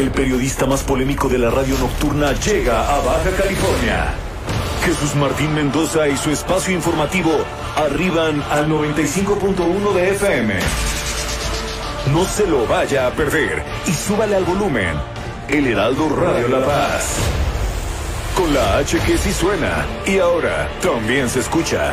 El periodista más polémico de la radio nocturna llega a Baja California. Jesús Martín Mendoza y su espacio informativo arriban al 95.1 de FM. No se lo vaya a perder y súbale al volumen. El Heraldo Radio La Paz. Con la H que sí suena y ahora también se escucha.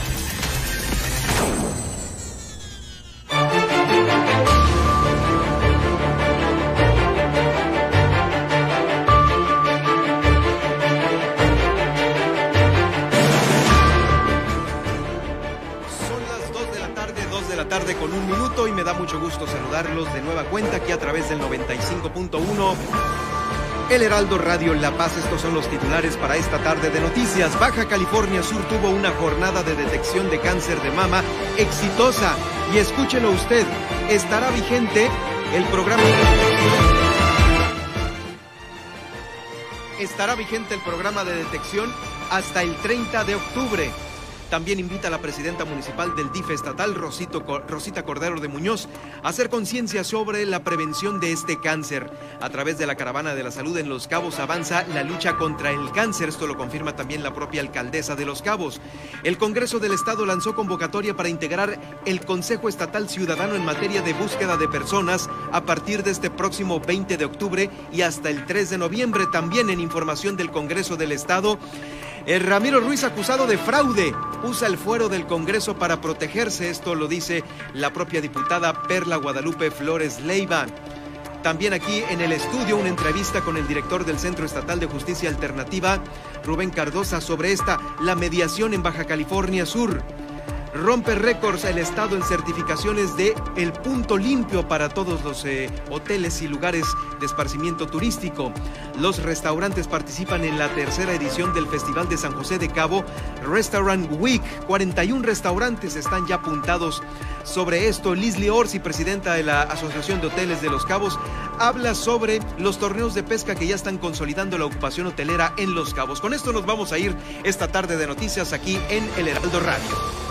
Tarde, 2 de la tarde con un minuto y me da mucho gusto saludarlos de nueva cuenta aquí a través del 95.1. El Heraldo Radio La Paz, estos son los titulares para esta tarde de noticias. Baja California Sur tuvo una jornada de detección de cáncer de mama exitosa. Y escúchelo usted, estará vigente el programa. Estará vigente el programa de detección hasta el 30 de octubre. También invita a la presidenta municipal del DIF estatal, Rosita Cordero de Muñoz, a hacer conciencia sobre la prevención de este cáncer. A través de la Caravana de la Salud en Los Cabos avanza la lucha contra el cáncer. Esto lo confirma también la propia alcaldesa de Los Cabos. El Congreso del Estado lanzó convocatoria para integrar el Consejo Estatal Ciudadano en materia de búsqueda de personas a partir de este próximo 20 de octubre y hasta el 3 de noviembre. También en información del Congreso del Estado. El Ramiro Ruiz acusado de fraude usa el fuero del Congreso para protegerse. Esto lo dice la propia diputada Perla Guadalupe Flores Leiva. También aquí en el estudio una entrevista con el director del Centro Estatal de Justicia Alternativa, Rubén Cardosa, sobre esta, la mediación en Baja California Sur. Rompe récords el Estado en certificaciones de el punto limpio para todos los eh, hoteles y lugares de esparcimiento turístico. Los restaurantes participan en la tercera edición del Festival de San José de Cabo Restaurant Week. 41 restaurantes están ya apuntados sobre esto. Leslie Orsi, presidenta de la Asociación de Hoteles de Los Cabos, habla sobre los torneos de pesca que ya están consolidando la ocupación hotelera en Los Cabos. Con esto nos vamos a ir esta tarde de noticias aquí en El Heraldo Radio.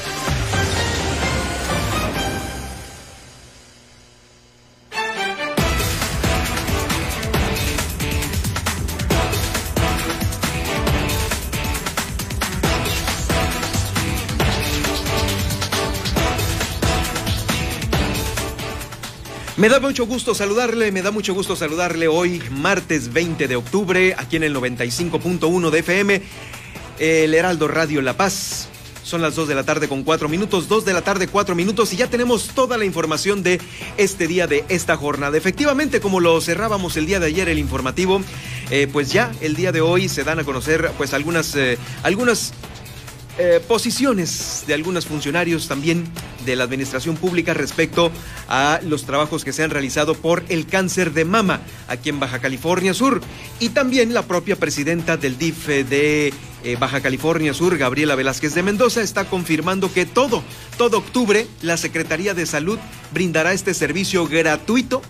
Me da mucho gusto saludarle, me da mucho gusto saludarle hoy, martes 20 de octubre, aquí en el 95.1 de FM, el Heraldo Radio La Paz. Son las 2 de la tarde con 4 minutos, 2 de la tarde 4 minutos y ya tenemos toda la información de este día, de esta jornada. Efectivamente, como lo cerrábamos el día de ayer el informativo, eh, pues ya el día de hoy se dan a conocer pues algunas, eh, algunas eh, posiciones de algunos funcionarios también de la administración pública respecto a los trabajos que se han realizado por el cáncer de mama aquí en Baja California Sur y también la propia presidenta del DIF de eh, Baja California Sur, Gabriela Velázquez de Mendoza, está confirmando que todo, todo octubre, la Secretaría de Salud brindará este servicio gratuito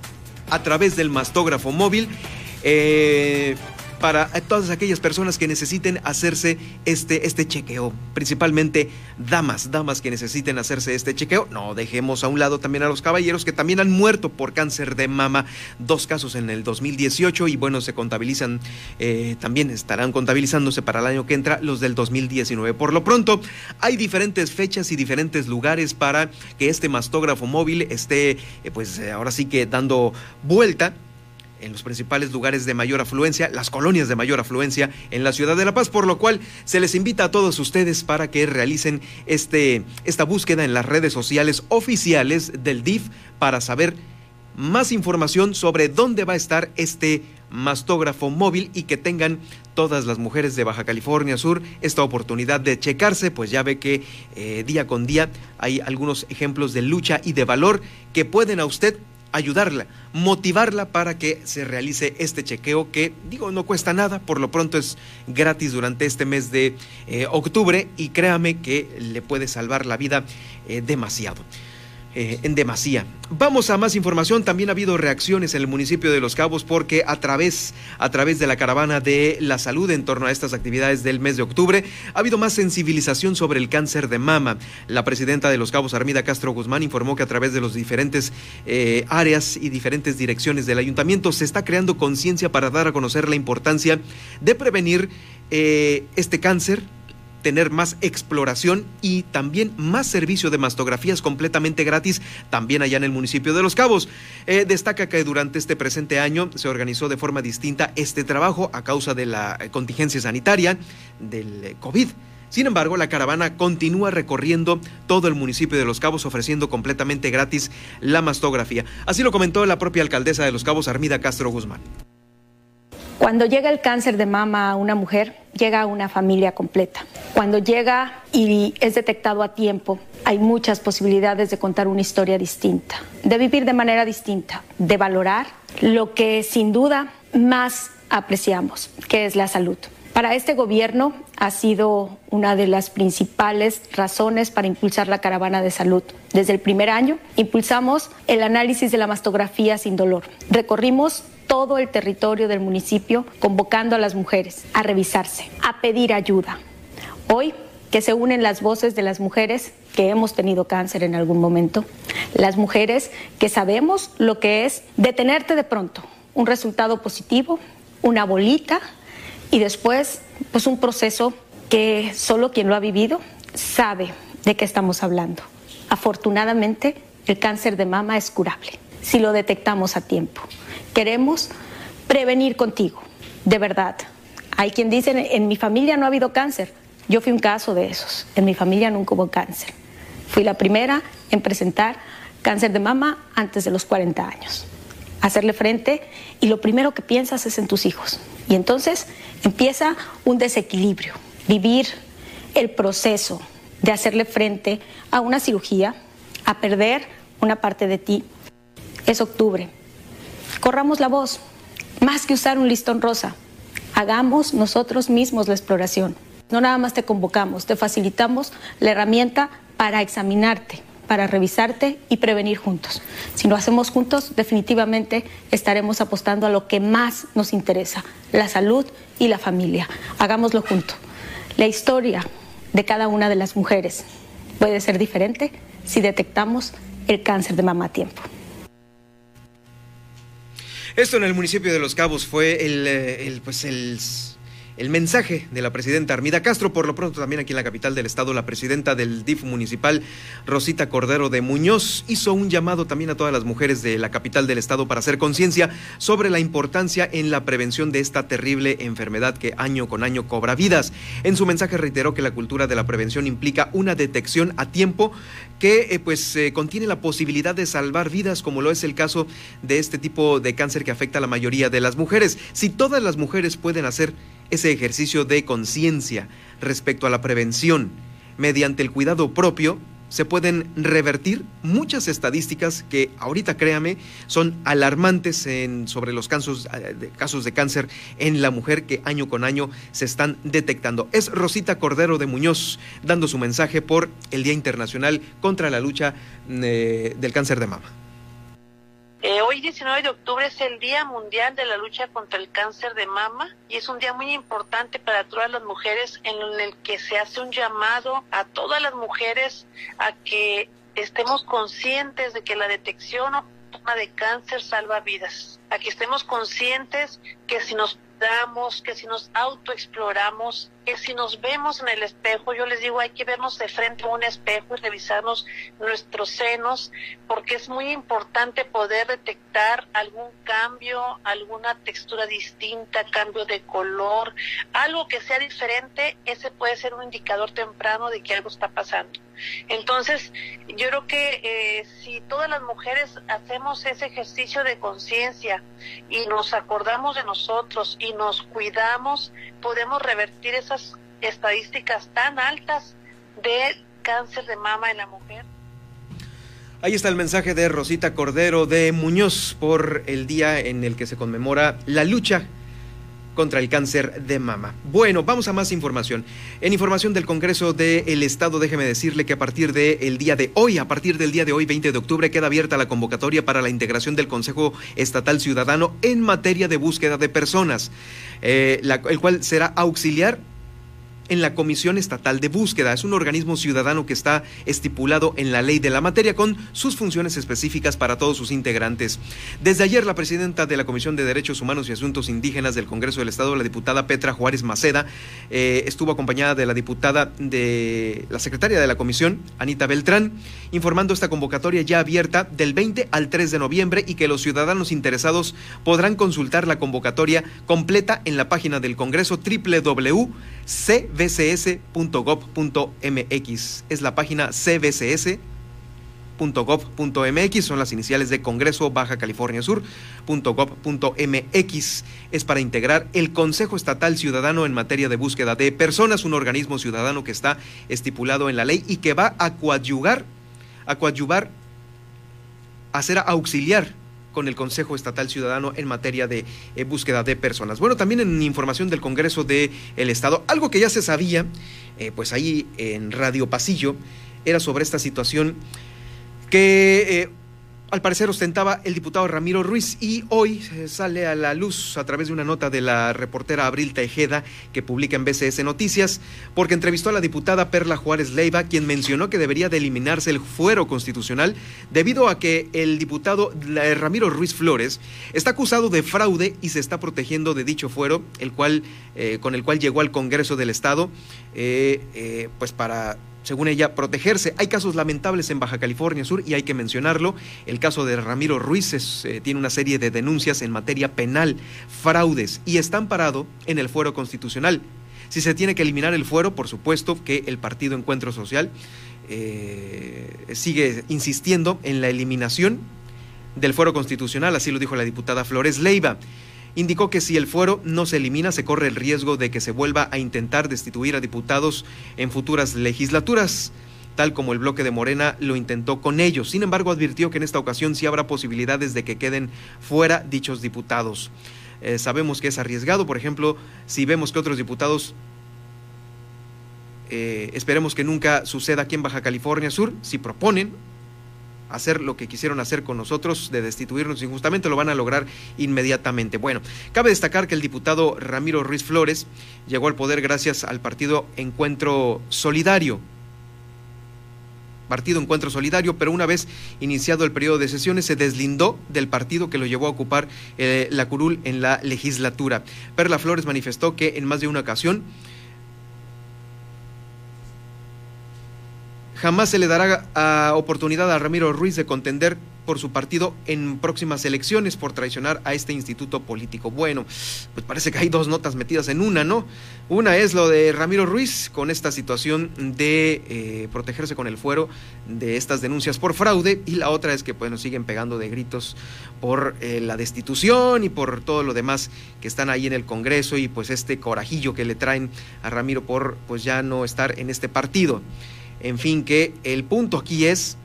a través del mastógrafo móvil. Eh, para todas aquellas personas que necesiten hacerse este, este chequeo, principalmente damas, damas que necesiten hacerse este chequeo. No dejemos a un lado también a los caballeros que también han muerto por cáncer de mama, dos casos en el 2018 y bueno, se contabilizan, eh, también estarán contabilizándose para el año que entra los del 2019. Por lo pronto, hay diferentes fechas y diferentes lugares para que este mastógrafo móvil esté, eh, pues ahora sí que dando vuelta en los principales lugares de mayor afluencia, las colonias de mayor afluencia en la ciudad de La Paz, por lo cual se les invita a todos ustedes para que realicen este, esta búsqueda en las redes sociales oficiales del DIF para saber más información sobre dónde va a estar este mastógrafo móvil y que tengan todas las mujeres de Baja California Sur esta oportunidad de checarse, pues ya ve que eh, día con día hay algunos ejemplos de lucha y de valor que pueden a usted ayudarla, motivarla para que se realice este chequeo que, digo, no cuesta nada, por lo pronto es gratis durante este mes de eh, octubre y créame que le puede salvar la vida eh, demasiado. Eh, en demasía. Vamos a más información. También ha habido reacciones en el municipio de Los Cabos porque a través, a través de la caravana de la salud en torno a estas actividades del mes de octubre ha habido más sensibilización sobre el cáncer de mama. La presidenta de Los Cabos, Armida Castro Guzmán, informó que a través de los diferentes eh, áreas y diferentes direcciones del ayuntamiento se está creando conciencia para dar a conocer la importancia de prevenir eh, este cáncer tener más exploración y también más servicio de mastografías completamente gratis también allá en el municipio de Los Cabos. Eh, destaca que durante este presente año se organizó de forma distinta este trabajo a causa de la contingencia sanitaria del eh, COVID. Sin embargo, la caravana continúa recorriendo todo el municipio de Los Cabos ofreciendo completamente gratis la mastografía. Así lo comentó la propia alcaldesa de Los Cabos, Armida Castro Guzmán. Cuando llega el cáncer de mama a una mujer, llega a una familia completa. Cuando llega y es detectado a tiempo, hay muchas posibilidades de contar una historia distinta, de vivir de manera distinta, de valorar lo que sin duda más apreciamos, que es la salud. Para este gobierno ha sido una de las principales razones para impulsar la caravana de salud. Desde el primer año impulsamos el análisis de la mastografía sin dolor. Recorrimos todo el territorio del municipio convocando a las mujeres a revisarse, a pedir ayuda. Hoy que se unen las voces de las mujeres que hemos tenido cáncer en algún momento, las mujeres que sabemos lo que es detenerte de pronto, un resultado positivo, una bolita y después pues un proceso que solo quien lo ha vivido sabe de qué estamos hablando. Afortunadamente, el cáncer de mama es curable si lo detectamos a tiempo. Queremos prevenir contigo, de verdad. Hay quien dice, en mi familia no ha habido cáncer. Yo fui un caso de esos. En mi familia nunca hubo cáncer. Fui la primera en presentar cáncer de mama antes de los 40 años. Hacerle frente y lo primero que piensas es en tus hijos. Y entonces empieza un desequilibrio, vivir el proceso de hacerle frente a una cirugía, a perder una parte de ti. Es octubre. Corramos la voz, más que usar un listón rosa. Hagamos nosotros mismos la exploración. No nada más te convocamos, te facilitamos la herramienta para examinarte, para revisarte y prevenir juntos. Si lo hacemos juntos, definitivamente estaremos apostando a lo que más nos interesa, la salud y la familia. Hagámoslo juntos. La historia de cada una de las mujeres puede ser diferente si detectamos el cáncer de mama a tiempo. Esto en el municipio de Los Cabos fue el, eh, el pues el el mensaje de la presidenta Armida Castro. Por lo pronto, también aquí en la capital del estado, la presidenta del DIF municipal, Rosita Cordero de Muñoz, hizo un llamado también a todas las mujeres de la capital del estado para hacer conciencia sobre la importancia en la prevención de esta terrible enfermedad que año con año cobra vidas. En su mensaje reiteró que la cultura de la prevención implica una detección a tiempo que eh, pues eh, contiene la posibilidad de salvar vidas, como lo es el caso de este tipo de cáncer que afecta a la mayoría de las mujeres. Si todas las mujeres pueden hacer ese ejercicio de conciencia respecto a la prevención mediante el cuidado propio, se pueden revertir muchas estadísticas que ahorita créame son alarmantes en, sobre los casos, eh, de, casos de cáncer en la mujer que año con año se están detectando. Es Rosita Cordero de Muñoz dando su mensaje por el Día Internacional contra la lucha eh, del cáncer de mama. Eh, hoy 19 de octubre es el Día Mundial de la Lucha contra el Cáncer de Mama y es un día muy importante para todas las mujeres en el que se hace un llamado a todas las mujeres a que estemos conscientes de que la detección o de cáncer salva vidas, a que estemos conscientes que si nos que si nos autoexploramos, que si nos vemos en el espejo, yo les digo, hay que vernos de frente a un espejo y revisarnos nuestros senos, porque es muy importante poder detectar algún cambio, alguna textura distinta, cambio de color, algo que sea diferente, ese puede ser un indicador temprano de que algo está pasando. Entonces, yo creo que eh, si todas las mujeres hacemos ese ejercicio de conciencia y nos acordamos de nosotros y nos cuidamos, podemos revertir esas estadísticas tan altas de cáncer de mama en la mujer. Ahí está el mensaje de Rosita Cordero de Muñoz por el día en el que se conmemora la lucha contra el cáncer de mama. Bueno, vamos a más información. En información del Congreso del Estado, déjeme decirle que a partir del día de hoy, a partir del día de hoy, 20 de octubre, queda abierta la convocatoria para la integración del Consejo Estatal Ciudadano en materia de búsqueda de personas, eh, el cual será auxiliar en la Comisión Estatal de Búsqueda. Es un organismo ciudadano que está estipulado en la ley de la materia con sus funciones específicas para todos sus integrantes. Desde ayer, la presidenta de la Comisión de Derechos Humanos y Asuntos Indígenas del Congreso del Estado, la diputada Petra Juárez Maceda, eh, estuvo acompañada de la diputada de la secretaria de la Comisión, Anita Beltrán, informando esta convocatoria ya abierta del 20 al 3 de noviembre y que los ciudadanos interesados podrán consultar la convocatoria completa en la página del Congreso www.cb cbcs.gov.mx. Es la página cbcs.gov.mx, son las iniciales de Congreso Baja California Sur.gov.mx. Es para integrar el Consejo Estatal Ciudadano en materia de búsqueda de personas, un organismo ciudadano que está estipulado en la ley y que va a coadyugar, a coadyuvar, a ser auxiliar con el Consejo Estatal Ciudadano en materia de eh, búsqueda de personas. Bueno, también en información del Congreso del el Estado, algo que ya se sabía, eh, pues ahí en Radio Pasillo, era sobre esta situación que eh, al parecer ostentaba el diputado Ramiro Ruiz y hoy sale a la luz a través de una nota de la reportera Abril Tejeda que publica en BCS Noticias porque entrevistó a la diputada Perla Juárez Leiva quien mencionó que debería de eliminarse el fuero constitucional debido a que el diputado Ramiro Ruiz Flores está acusado de fraude y se está protegiendo de dicho fuero el cual eh, con el cual llegó al Congreso del Estado eh, eh, pues para según ella, protegerse. Hay casos lamentables en Baja California Sur y hay que mencionarlo. El caso de Ramiro Ruiz eh, tiene una serie de denuncias en materia penal, fraudes y está amparado en el fuero constitucional. Si se tiene que eliminar el fuero, por supuesto que el Partido Encuentro Social eh, sigue insistiendo en la eliminación del fuero constitucional, así lo dijo la diputada Flores Leiva indicó que si el fuero no se elimina se corre el riesgo de que se vuelva a intentar destituir a diputados en futuras legislaturas tal como el bloque de Morena lo intentó con ellos. Sin embargo, advirtió que en esta ocasión sí habrá posibilidades de que queden fuera dichos diputados. Eh, sabemos que es arriesgado, por ejemplo, si vemos que otros diputados, eh, esperemos que nunca suceda aquí en Baja California Sur, si proponen hacer lo que quisieron hacer con nosotros, de destituirnos injustamente, lo van a lograr inmediatamente. Bueno, cabe destacar que el diputado Ramiro Ruiz Flores llegó al poder gracias al partido Encuentro Solidario, Partido Encuentro Solidario, pero una vez iniciado el periodo de sesiones se deslindó del partido que lo llevó a ocupar eh, la curul en la legislatura. Perla Flores manifestó que en más de una ocasión jamás se le dará a oportunidad a Ramiro Ruiz de contender por su partido en próximas elecciones por traicionar a este instituto político. Bueno, pues parece que hay dos notas metidas en una, ¿no? Una es lo de Ramiro Ruiz con esta situación de eh, protegerse con el fuero de estas denuncias por fraude y la otra es que pues nos siguen pegando de gritos por eh, la destitución y por todo lo demás que están ahí en el Congreso y pues este corajillo que le traen a Ramiro por pues ya no estar en este partido. En fin, que el punto aquí es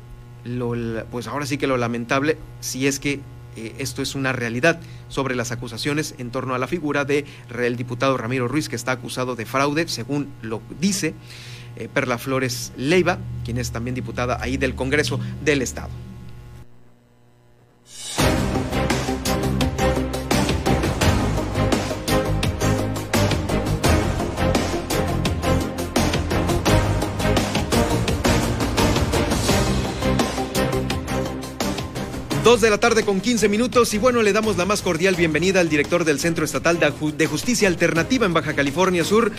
lo, pues ahora sí que lo lamentable, si es que eh, esto es una realidad sobre las acusaciones en torno a la figura de el diputado Ramiro Ruiz, que está acusado de fraude, según lo dice eh, Perla Flores Leiva, quien es también diputada ahí del Congreso del Estado. Dos de la tarde con 15 minutos y bueno, le damos la más cordial bienvenida al director del Centro Estatal de Justicia Alternativa en Baja California Sur,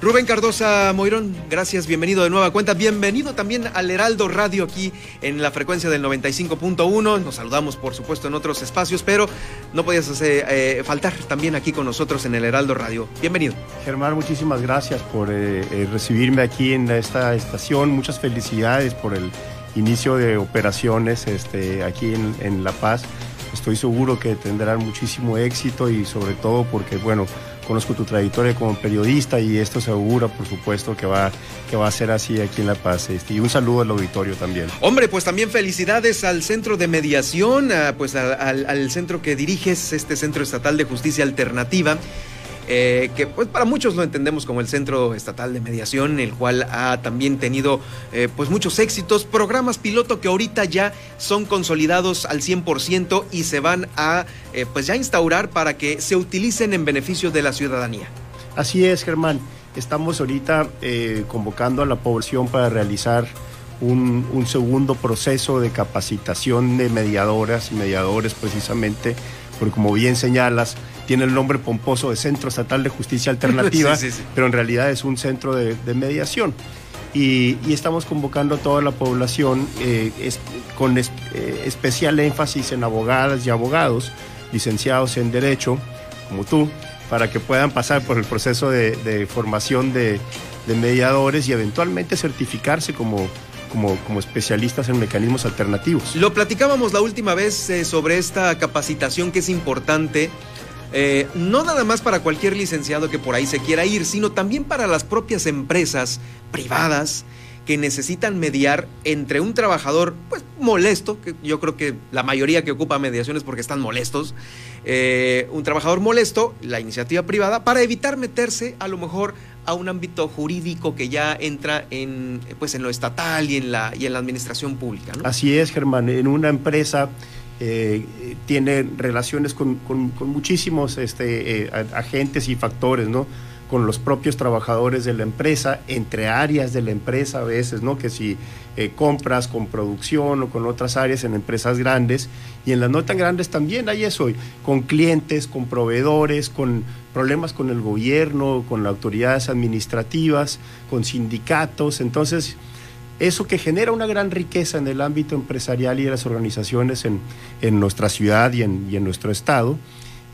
Rubén Cardosa Moirón. Gracias, bienvenido de nueva cuenta. Bienvenido también al Heraldo Radio aquí en la frecuencia del 95.1. Nos saludamos, por supuesto, en otros espacios, pero no podías hacer, eh, faltar también aquí con nosotros en el Heraldo Radio. Bienvenido. Germán, muchísimas gracias por eh, eh, recibirme aquí en esta estación. Muchas felicidades por el inicio de operaciones este, aquí en, La Paz. Estoy seguro que tendrán muchísimo éxito y sobre todo porque, bueno, conozco tu trayectoria como periodista y esto segura, por supuesto, que va, que va a ser así aquí en La Paz. Este, y un saludo al auditorio también. Hombre, pues también felicidades al Centro de Mediación, pues al, al centro que diriges, este Centro Estatal de Justicia Alternativa. Eh, que pues para muchos lo entendemos como el Centro Estatal de Mediación, el cual ha también tenido eh, pues muchos éxitos, programas piloto que ahorita ya son consolidados al 100% y se van a eh, pues ya instaurar para que se utilicen en beneficio de la ciudadanía. Así es, Germán. Estamos ahorita convocando a la población para realizar un, un, segundo proceso de capacitación de mediadoras y mediadores precisamente, porque como bien señalas, tiene el nombre pomposo de Centro Estatal de Justicia Alternativa, pero en realidad es un centro de, mediación. Y, estamos convocando a toda la población eh, con eh, especial énfasis en abogadas y abogados licenciados en Derecho, como tú, para que puedan pasar por el proceso de, formación de, mediadores y eventualmente certificarse como, como, como, especialistas en mecanismos alternativos. Lo platicábamos la última vez eh, sobre esta capacitación que es importante eh, no nada más para cualquier licenciado que por ahí se quiera ir, sino también para las propias empresas privadas que necesitan mediar entre un trabajador pues molesto, que yo creo que la mayoría que ocupa mediaciones porque están molestos, eh, un trabajador molesto, la iniciativa privada, para evitar meterse a lo mejor a un ámbito jurídico que ya entra en, pues, en lo estatal y en la, y en la administración pública. Así es, Germán, en una empresa eh, tiene relaciones con, muchísimos este, eh, agentes y factores, ¿no? Con los propios trabajadores de la empresa, entre áreas de la empresa a veces, ¿no? Que si eh, compras con producción o con otras áreas en empresas grandes y en las no tan grandes también hay eso, con clientes, con proveedores, con problemas con el gobierno, con autoridades administrativas, con sindicatos. Entonces, eso que genera una gran riqueza en el ámbito empresarial y de las organizaciones en, nuestra ciudad y en, nuestro estado,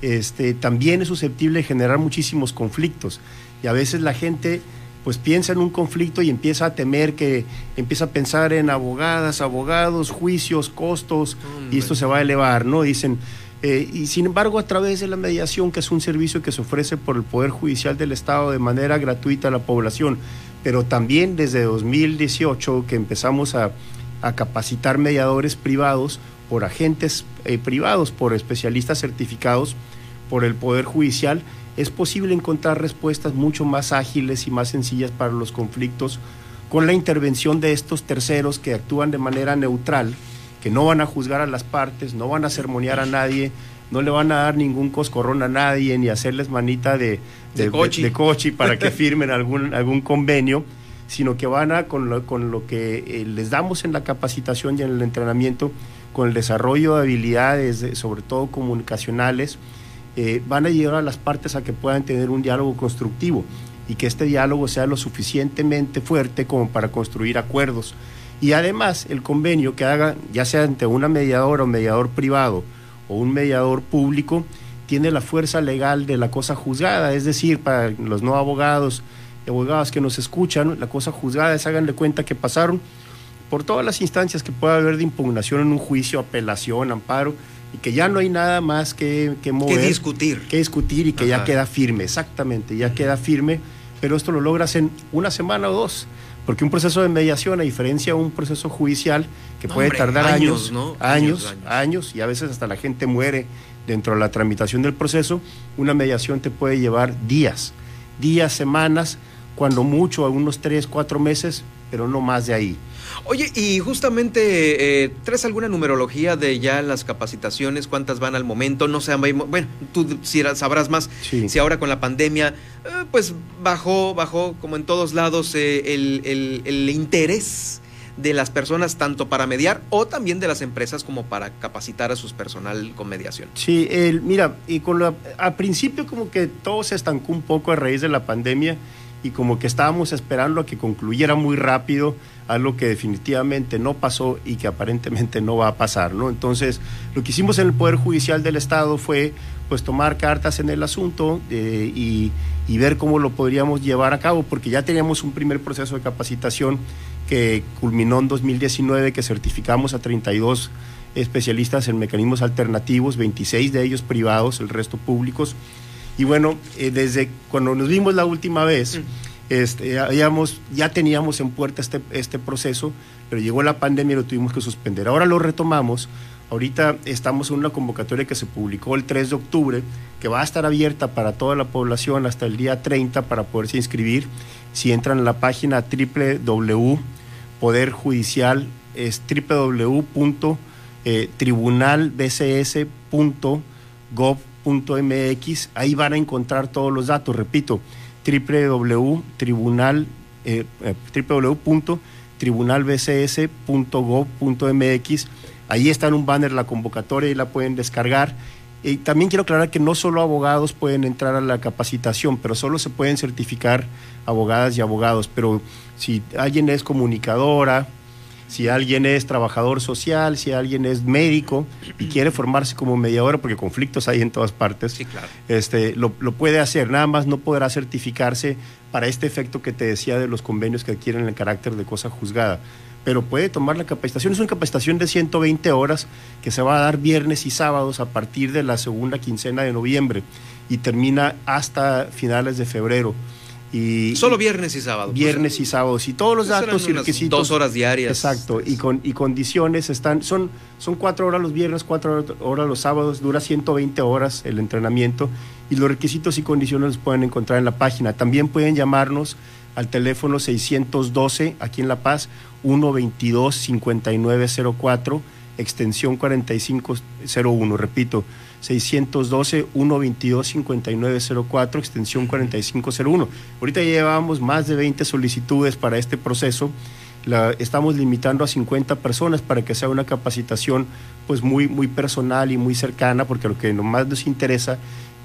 este, también es susceptible de generar muchísimos conflictos. Y a veces la gente pues piensa en un conflicto y empieza a temer que, empieza a pensar en abogadas, abogados, juicios, costos, y esto se va a elevar, ¿no? Dicen, eh, y sin embargo, a través de la mediación, que es un servicio que se ofrece por el Poder Judicial del Estado de manera gratuita a la población, pero también desde 2018 que empezamos a, capacitar mediadores privados por agentes eh, privados, por especialistas certificados por el Poder Judicial, es posible encontrar respuestas mucho más ágiles y más sencillas para los conflictos con la intervención de estos terceros que actúan de manera neutral, que no van a juzgar a las partes, no van a sermonear a nadie, no le van a dar ningún coscorrón a nadie ni hacerles manita de, de, coche para que firmen algún, algún convenio, sino que van a, con lo, con lo que eh, les damos en la capacitación y en el entrenamiento, con el desarrollo de habilidades, sobre todo comunicacionales, eh, van a llevar a las partes a que puedan tener un diálogo constructivo. y que este diálogo sea lo suficientemente fuerte como para construir acuerdos. Y además el convenio que haga, ya sea ante una mediadora o mediador privado o un mediador público, tiene la fuerza legal de la cosa juzgada, es decir, para los no abogados y abogadas que nos escuchan, la cosa juzgada es háganle cuenta que pasaron por todas las instancias que pueda haber de impugnación en un juicio, apelación, amparo, y que ya no hay nada más que, que mover. Que discutir. Que discutir y que ya queda firme, exactamente, ya queda firme, pero esto lo logras en una semana o dos. Porque un proceso de mediación, a diferencia de un proceso judicial que puede tardar años, años, años, años, y a veces hasta la gente muere dentro de la tramitación del proceso, una mediación te puede llevar días, días, semanas, cuando mucho, algunos tres, cuatro meses, pero no más de ahí. Oye, y justamente, eh, ¿traes alguna numerología de ya las capacitaciones? ¿Cuántas van al momento? No sé, bueno, tú sabrás más si ahora con la pandemia, eh, pues bajó, bajó como en todos lados eh, el, el, interés de las personas tanto para mediar o también de las empresas como para capacitar a su personal con mediación. Sí, el, mira, y con la, al principio como que todo se estancó un poco a raíz de la pandemia y como que estábamos esperando a que concluyera muy rápido algo que definitivamente no pasó y que aparentemente no va a pasar, ¿no? Entonces, lo que hicimos en el Poder Judicial del Estado fue pues tomar cartas en el asunto eh, y, y, ver cómo lo podríamos llevar a cabo, porque ya teníamos un primer proceso de capacitación que culminó en 2019, que certificamos a 32 especialistas en mecanismos alternativos, 26 de ellos privados, el resto públicos, y bueno, eh, desde cuando nos vimos la última vez, mm. Este, ya teníamos en puerta este, este proceso, pero llegó la pandemia y lo tuvimos que suspender. Ahora lo retomamos. Ahorita estamos en una convocatoria que se publicó el 3 de octubre, que va a estar abierta para toda la población hasta el día 30 para poderse inscribir. Si entran a la página www.poderjudicial, es www.tribunalbcs.gov mx ahí van a encontrar todos los datos, repito, eh, eh www.tribunalbcs.gov.mx, ahí está en un banner la convocatoria y la pueden descargar. Y también quiero aclarar que no solo abogados pueden entrar a la capacitación, pero solo se pueden certificar abogadas y abogados. Pero si alguien es comunicadora, si alguien es trabajador social, si alguien es médico y quiere formarse como mediador, porque conflictos hay en todas partes, este, lo, puede hacer, nada más no podrá certificarse para este efecto que te decía de los convenios que adquieren el carácter de cosa juzgada. Pero puede tomar la capacitación. Es una capacitación de 120 horas que se va a dar viernes y sábados a partir de la segunda quincena de noviembre y termina hasta finales de febrero. Solo viernes y sábados. Viernes y sábados. Y todos los datos y requisitos. Dos horas diarias. Exacto. Y, con, y condiciones están. Son, son cuatro horas los viernes, cuatro horas los sábados. Dura 120 horas el entrenamiento. Y los requisitos y condiciones los pueden encontrar en la página. También pueden llamarnos al teléfono 612, aquí en La Paz, 122-5904, extensión 4501. Repito, 612-122-5904, extensión 4501. Ahorita llevamos más de 20 solicitudes para este proceso. Estamos limitando a 50 personas para que sea una capacitación pues muy, muy personal y muy cercana, porque lo que más nos interesa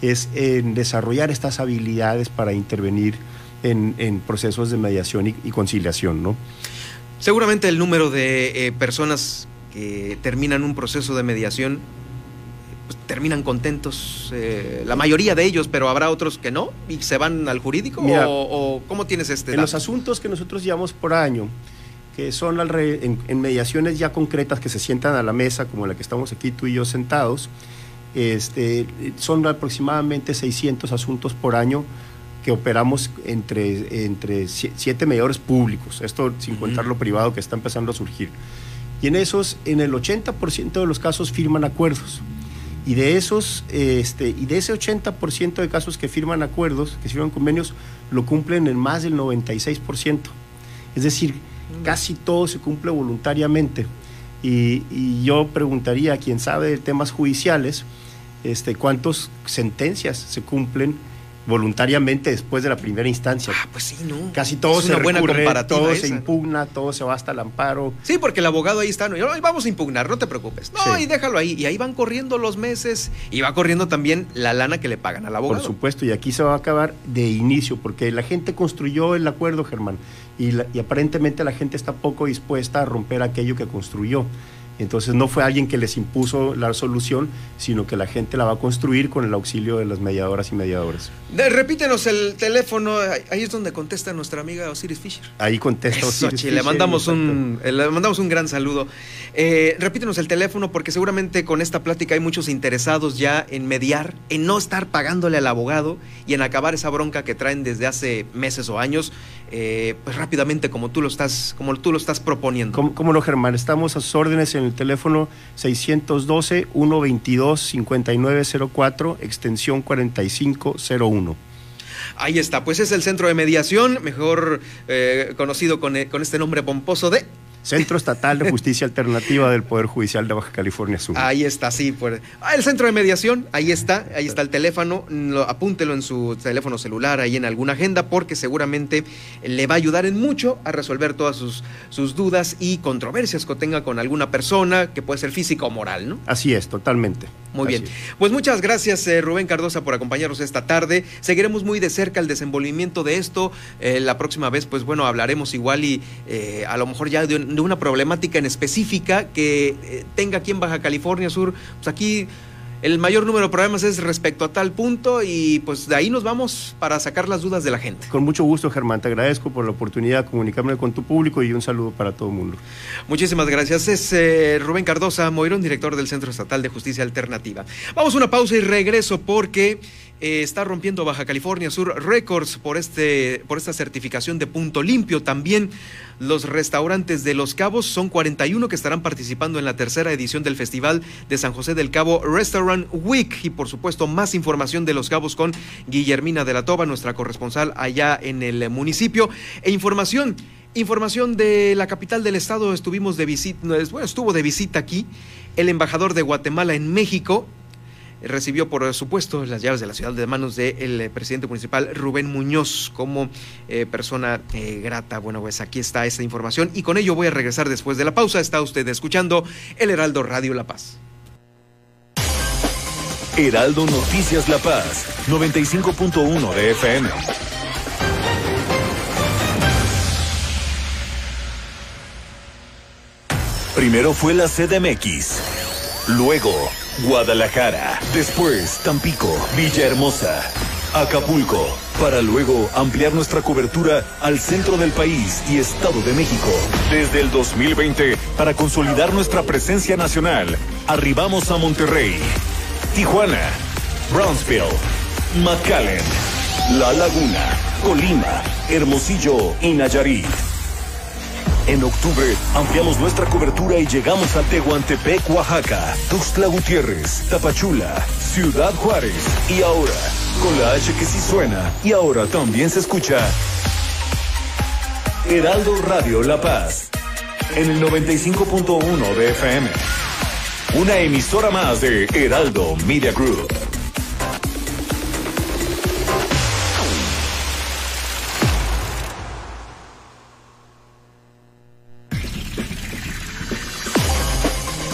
es en desarrollar estas habilidades para intervenir en, procesos de mediación y, conciliación. ¿no? Seguramente el número de eh, personas que terminan un proceso de mediación pues, terminan contentos, eh, la mayoría de ellos, pero habrá otros que no y se van al jurídico o, cómo tienes este? En los asuntos que nosotros llevamos por año, que son en, en, mediaciones ya concretas que se sientan a la mesa, como la que estamos aquí tú y yo sentados, este, son aproximadamente 600 asuntos por año que operamos entre, entre siete mediadores públicos, esto sin contar lo privado que está empezando a surgir. Y en esos, en el 80% de los casos firman acuerdos. Y de esos, este, y de ese 80% de casos que firman acuerdos, que firman convenios, lo cumplen en más del 96%. Es decir, mm. casi todo se cumple voluntariamente. Y, yo preguntaría a quien sabe de temas judiciales, este, cuántas sentencias se cumplen voluntariamente después de la primera instancia. Ah, pues sí, ¿no? Casi todo Es se una buena recurre, comparativa todo esa. se impugna, todo se va hasta el amparo. Sí, porque el abogado ahí está, ¿no? Y, "Ay, vamos a impugnar, no te preocupes. No, Sí. y déjalo ahí. Y ahí van corriendo los meses y va corriendo también la lana que le pagan al abogado. Por supuesto, y aquí se va a acabar de inicio, porque la gente construyó el acuerdo, Germán, y, la- y aparentemente la gente está poco dispuesta a romper aquello que construyó. Entonces no fue alguien que les impuso la solución, sino que la gente la va a construir con el auxilio de las mediadoras y mediadores. De- repítenos el teléfono, ahí es donde contesta nuestra amiga Osiris Fisher. Ahí contesta Eso, Osiris Chi, le Fisher, mandamos un eh, le mandamos un gran saludo. Eh, repítenos el teléfono porque seguramente con esta plática hay muchos interesados ya en mediar, en no estar pagándole al abogado y en acabar esa bronca que traen desde hace meses o años, eh, pues rápidamente como tú lo estás como tú lo estás proponiendo. ¿Cómo, cómo no, Germán? Estamos a sus órdenes en el teléfono 612-122-5904, extensión 4501. Ahí está, pues es el centro de mediación, mejor eh, conocido con, eh, con este nombre pomposo de Centro Estatal de Justicia Alternativa del Poder Judicial de Baja California Sur. Ahí está, sí. Por... Ah, el centro de mediación, ahí está, ahí está el teléfono. Lo, apúntelo en su teléfono celular, ahí en alguna agenda, porque seguramente le va a ayudar en mucho a resolver todas sus, sus dudas y controversias que tenga con alguna persona, que puede ser física o moral, ¿no? Así es, totalmente. Muy Así bien. es. Pues muchas gracias, eh, Rubén Cardosa, por acompañarnos esta tarde. Seguiremos muy de cerca el desenvolvimiento de esto. Eh, la próxima vez, pues bueno, hablaremos igual y eh, a lo mejor ya de, un- de una problemática en específica que eh, tenga aquí en Baja California Sur. Pues aquí el mayor número de problemas es respecto a tal punto y pues de ahí nos vamos para sacar las dudas de la gente. Con mucho gusto, Germán. Te agradezco por la oportunidad de comunicarme con tu público y un saludo para todo el mundo. Muchísimas gracias. Es eh, Rubén Cardosa Moirón, director del Centro Estatal de Justicia Alternativa. Vamos a una pausa y regreso porque eh, está rompiendo Baja California Sur Records por, este, por esta certificación de punto limpio. También los restaurantes de Los Cabos son 41 que estarán participando en la tercera edición del Festival de San José del Cabo Restaurant Week. Y por supuesto, más información de Los Cabos con Guillermina de la Toba, nuestra corresponsal allá en el municipio. E información. Información de la capital del estado, estuvimos de visita, bueno, estuvo de visita aquí el embajador de Guatemala en México, recibió por supuesto las llaves de la ciudad de manos del eh, presidente municipal Rubén Muñoz como eh, persona eh, grata. Bueno, pues aquí está esta información y con ello voy a regresar después de la pausa. Está usted escuchando El Heraldo Radio La Paz. Heraldo Noticias La Paz, 95.1 de FM. Primero fue la CDMX, luego Guadalajara, después Tampico, Villahermosa, Acapulco, para luego ampliar nuestra cobertura al centro del país y Estado de México. Desde el 2020, para consolidar nuestra presencia nacional, arribamos a Monterrey, Tijuana, Brownsville, McAllen, La Laguna, Colima, Hermosillo y Nayarit. En octubre ampliamos nuestra cobertura y llegamos a Tehuantepec, Oaxaca, Tuxtla Gutiérrez, Tapachula, Ciudad Juárez y ahora, con la H que sí suena y ahora también se escucha, Heraldo Radio La Paz, en el 95.1 de FM. Una emisora más de Heraldo Media Group.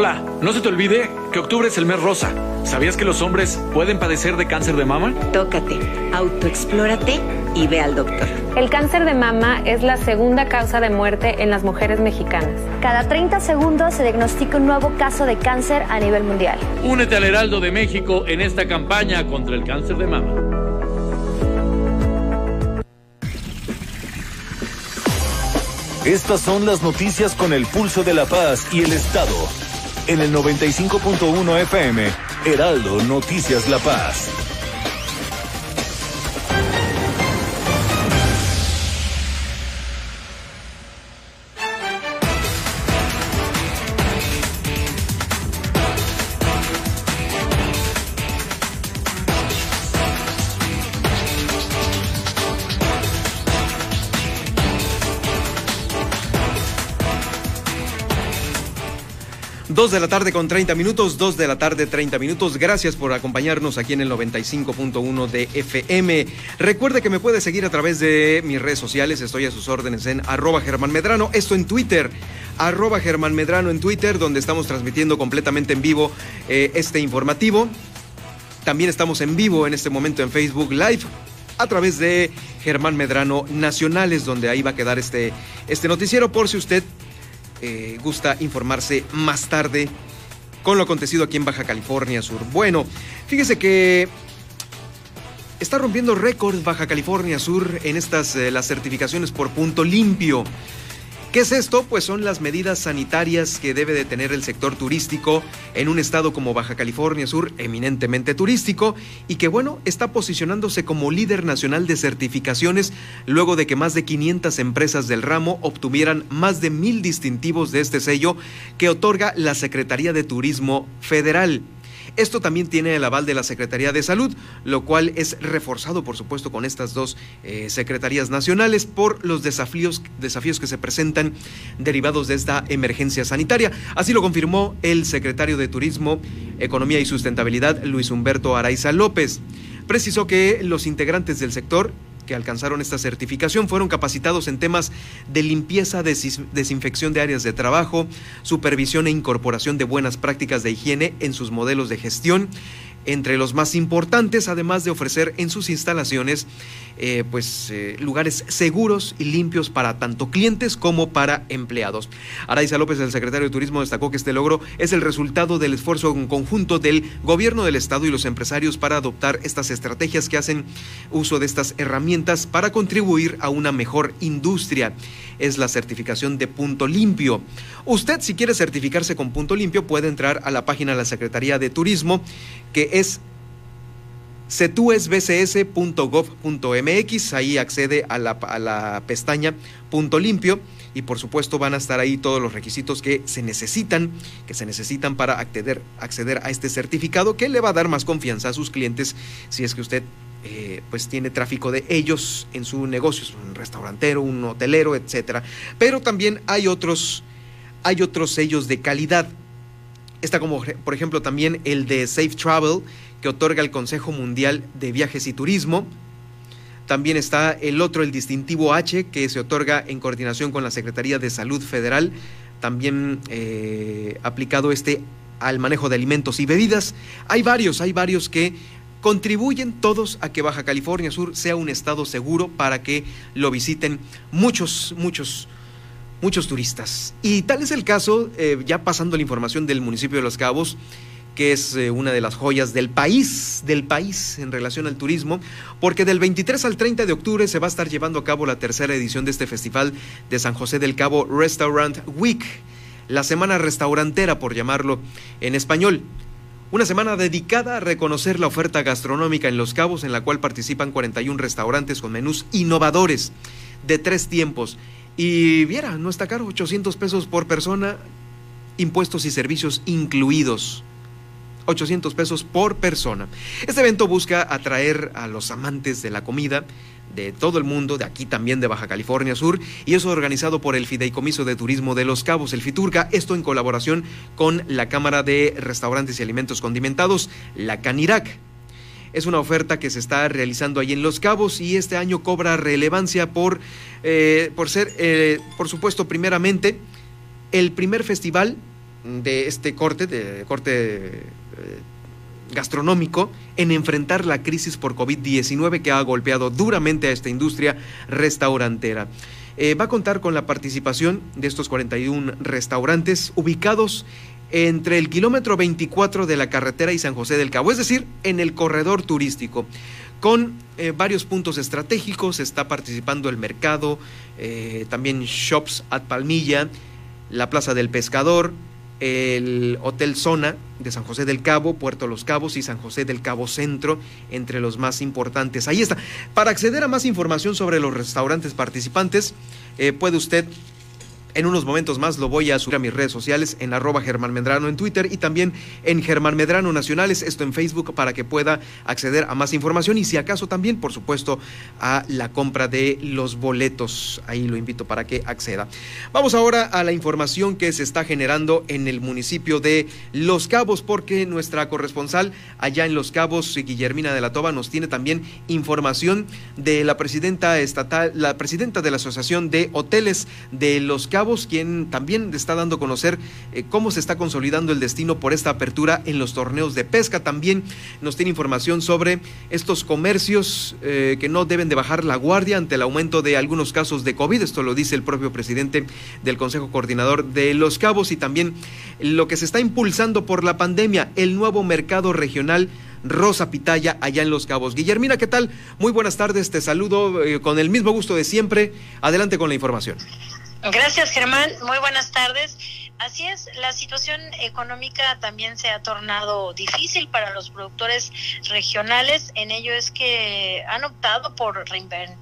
Hola, no se te olvide que octubre es el mes rosa. ¿Sabías que los hombres pueden padecer de cáncer de mama? Tócate, autoexplórate y ve al doctor. El cáncer de mama es la segunda causa de muerte en las mujeres mexicanas. Cada 30 segundos se diagnostica un nuevo caso de cáncer a nivel mundial. Únete al Heraldo de México en esta campaña contra el cáncer de mama. Estas son las noticias con el pulso de la paz y el Estado en el 95.1 FM, Heraldo Noticias La Paz. Dos de la tarde con 30 minutos, dos de la tarde 30 minutos. Gracias por acompañarnos aquí en el 95.1 de FM. Recuerde que me puede seguir a través de mis redes sociales. Estoy a sus órdenes en arroba Germán Medrano. Esto en Twitter, arroba Germán Medrano en Twitter, donde estamos transmitiendo completamente en vivo eh, este informativo. También estamos en vivo en este momento en Facebook Live a través de Germán Medrano Nacionales, donde ahí va a quedar este, este noticiero por si usted eh, gusta informarse más tarde con lo acontecido aquí en Baja California Sur. Bueno, fíjese que está rompiendo récord Baja California Sur en estas eh, las certificaciones por punto limpio. ¿Qué es esto? Pues son las medidas sanitarias que debe de tener el sector turístico en un estado como Baja California Sur, eminentemente turístico, y que bueno, está posicionándose como líder nacional de certificaciones luego de que más de 500 empresas del ramo obtuvieran más de mil distintivos de este sello que otorga la Secretaría de Turismo Federal. Esto también tiene el aval de la Secretaría de Salud, lo cual es reforzado, por supuesto, con estas dos eh, secretarías nacionales por los desafíos, desafíos que se presentan derivados de esta emergencia sanitaria. Así lo confirmó el secretario de Turismo, Economía y Sustentabilidad, Luis Humberto Araiza López. Precisó que los integrantes del sector que alcanzaron esta certificación fueron capacitados en temas de limpieza, desinfección de áreas de trabajo, supervisión e incorporación de buenas prácticas de higiene en sus modelos de gestión, entre los más importantes, además de ofrecer en sus instalaciones eh, pues, eh, lugares seguros y limpios para tanto clientes como para empleados. Araiza López, el secretario de Turismo, destacó que este logro es el resultado del esfuerzo en conjunto del gobierno del Estado y los empresarios para adoptar estas estrategias que hacen uso de estas herramientas para contribuir a una mejor industria. Es la certificación de punto limpio. Usted, si quiere certificarse con punto limpio, puede entrar a la página de la Secretaría de Turismo, que es cetuesbcs.gov.mx, ahí accede a la, a la pestaña punto limpio y por supuesto van a estar ahí todos los requisitos que se necesitan, que se necesitan para acceder, acceder a este certificado que le va a dar más confianza a sus clientes si es que usted eh, pues tiene tráfico de ellos en su negocio, un restaurantero, un hotelero, etcétera. Pero también hay otros, hay otros sellos de calidad. Está como por ejemplo también el de Safe Travel, que otorga el Consejo Mundial de Viajes y Turismo. También está el otro, el distintivo H, que se otorga en coordinación con la Secretaría de Salud Federal, también eh, aplicado este al manejo de alimentos y bebidas. Hay varios, hay varios que contribuyen todos a que Baja California Sur sea un estado seguro para que lo visiten muchos, muchos, muchos turistas. Y tal es el caso, eh, ya pasando la información del municipio de Los Cabos, que es eh, una de las joyas del país, del país en relación al turismo, porque del 23 al 30 de octubre se va a estar llevando a cabo la tercera edición de este festival de San José del Cabo Restaurant Week, la semana restaurantera, por llamarlo en español. Una semana dedicada a reconocer la oferta gastronómica en Los Cabos, en la cual participan 41 restaurantes con menús innovadores de tres tiempos. Y viera, no está caro, 800 pesos por persona, impuestos y servicios incluidos. 800 pesos por persona. Este evento busca atraer a los amantes de la comida de todo el mundo, de aquí también de Baja California Sur, y es organizado por el Fideicomiso de Turismo de Los Cabos, el FITURCA, esto en colaboración con la Cámara de Restaurantes y Alimentos Condimentados, la CANIRAC. Es una oferta que se está realizando ahí en Los Cabos y este año cobra relevancia por, eh, por ser, eh, por supuesto, primeramente, el primer festival de este corte, de corte eh, gastronómico, en enfrentar la crisis por COVID-19 que ha golpeado duramente a esta industria restaurantera. va a contar con la participación de estos 41 restaurantes ubicados entre el kilómetro 24 de la carretera y San José del Cabo, es decir, en el corredor turístico. Con eh, varios puntos estratégicos, está participando el mercado, eh, también Shops at Palmilla, la Plaza del Pescador, el Hotel Zona de San José del Cabo, Puerto Los Cabos y San José del Cabo Centro, entre los más importantes. Ahí está. Para acceder a más información sobre los restaurantes participantes, eh, puede usted en unos momentos más lo voy a subir a mis redes sociales en arroba Germán Medrano en Twitter y también en Germán Medrano Nacionales, esto en Facebook, para que pueda acceder a más información y si acaso también, por supuesto, a la compra de los boletos. Ahí lo invito para que acceda. Vamos ahora a la información que se está generando en el municipio de Los Cabos, porque nuestra corresponsal allá en Los Cabos, Guillermina de la Toba, nos tiene también información de la presidenta estatal, la presidenta de la Asociación de Hoteles de Los Cabos quien también está dando a conocer eh, cómo se está consolidando el destino por esta apertura en los torneos de pesca. También nos tiene información sobre estos comercios eh, que no deben de bajar la guardia ante el aumento de algunos casos de COVID. Esto lo dice el propio presidente del Consejo Coordinador de Los Cabos y también lo que se está impulsando por la pandemia, el nuevo mercado regional Rosa Pitaya allá en Los Cabos. Guillermina, ¿qué tal? Muy buenas tardes, te saludo eh, con el mismo gusto de siempre. Adelante con la información. Gracias, Germán. Muy buenas tardes. Así es, la situación económica también se ha tornado difícil para los productores regionales. En ello es que han optado por reinvertir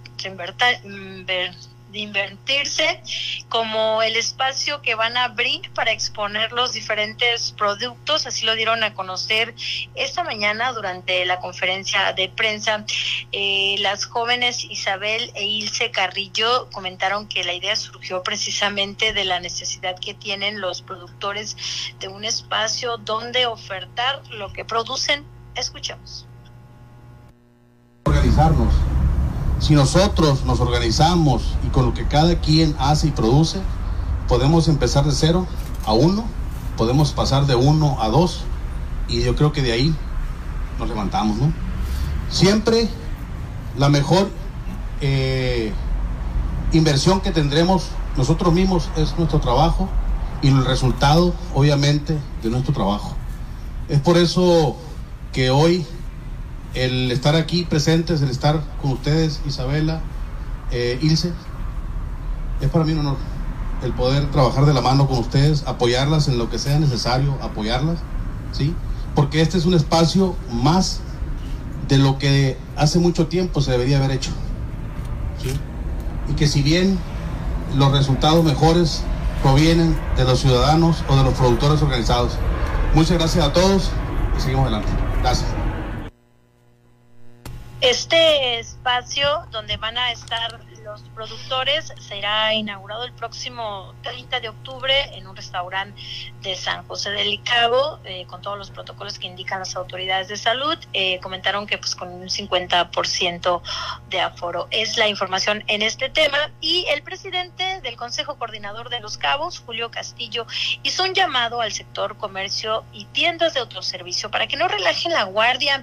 de invertirse como el espacio que van a abrir para exponer los diferentes productos. Así lo dieron a conocer esta mañana durante la conferencia de prensa. Eh, las jóvenes Isabel e Ilse Carrillo comentaron que la idea surgió precisamente de la necesidad que tienen los productores de un espacio donde ofertar lo que producen. Escuchamos. Organizarnos si nosotros nos organizamos y con lo que cada quien hace y produce, podemos empezar de cero a uno, podemos pasar de uno a dos y yo creo que de ahí nos levantamos, ¿no? Siempre la mejor eh, inversión que tendremos nosotros mismos es nuestro trabajo y el resultado, obviamente, de nuestro trabajo. Es por eso que hoy el estar aquí presentes, el estar con ustedes, Isabela, eh, Ilse, es para mí un honor el poder trabajar de la mano con ustedes, apoyarlas en lo que sea necesario, apoyarlas, ¿sí? Porque este es un espacio más de lo que hace mucho tiempo se debería haber hecho, ¿sí? Y que si bien los resultados mejores provienen de los ciudadanos o de los productores organizados. Muchas gracias a todos y seguimos adelante. Gracias. Este espacio donde van a estar los productores será inaugurado el próximo 30 de octubre en un restaurante de San José del Cabo, eh, con todos los protocolos que indican las autoridades de salud. Eh, comentaron que pues con un 50% de aforo. Es la información en este tema. Y el presidente del Consejo Coordinador de los Cabos, Julio Castillo, hizo un llamado al sector comercio y tiendas de autoservicio para que no relajen la guardia,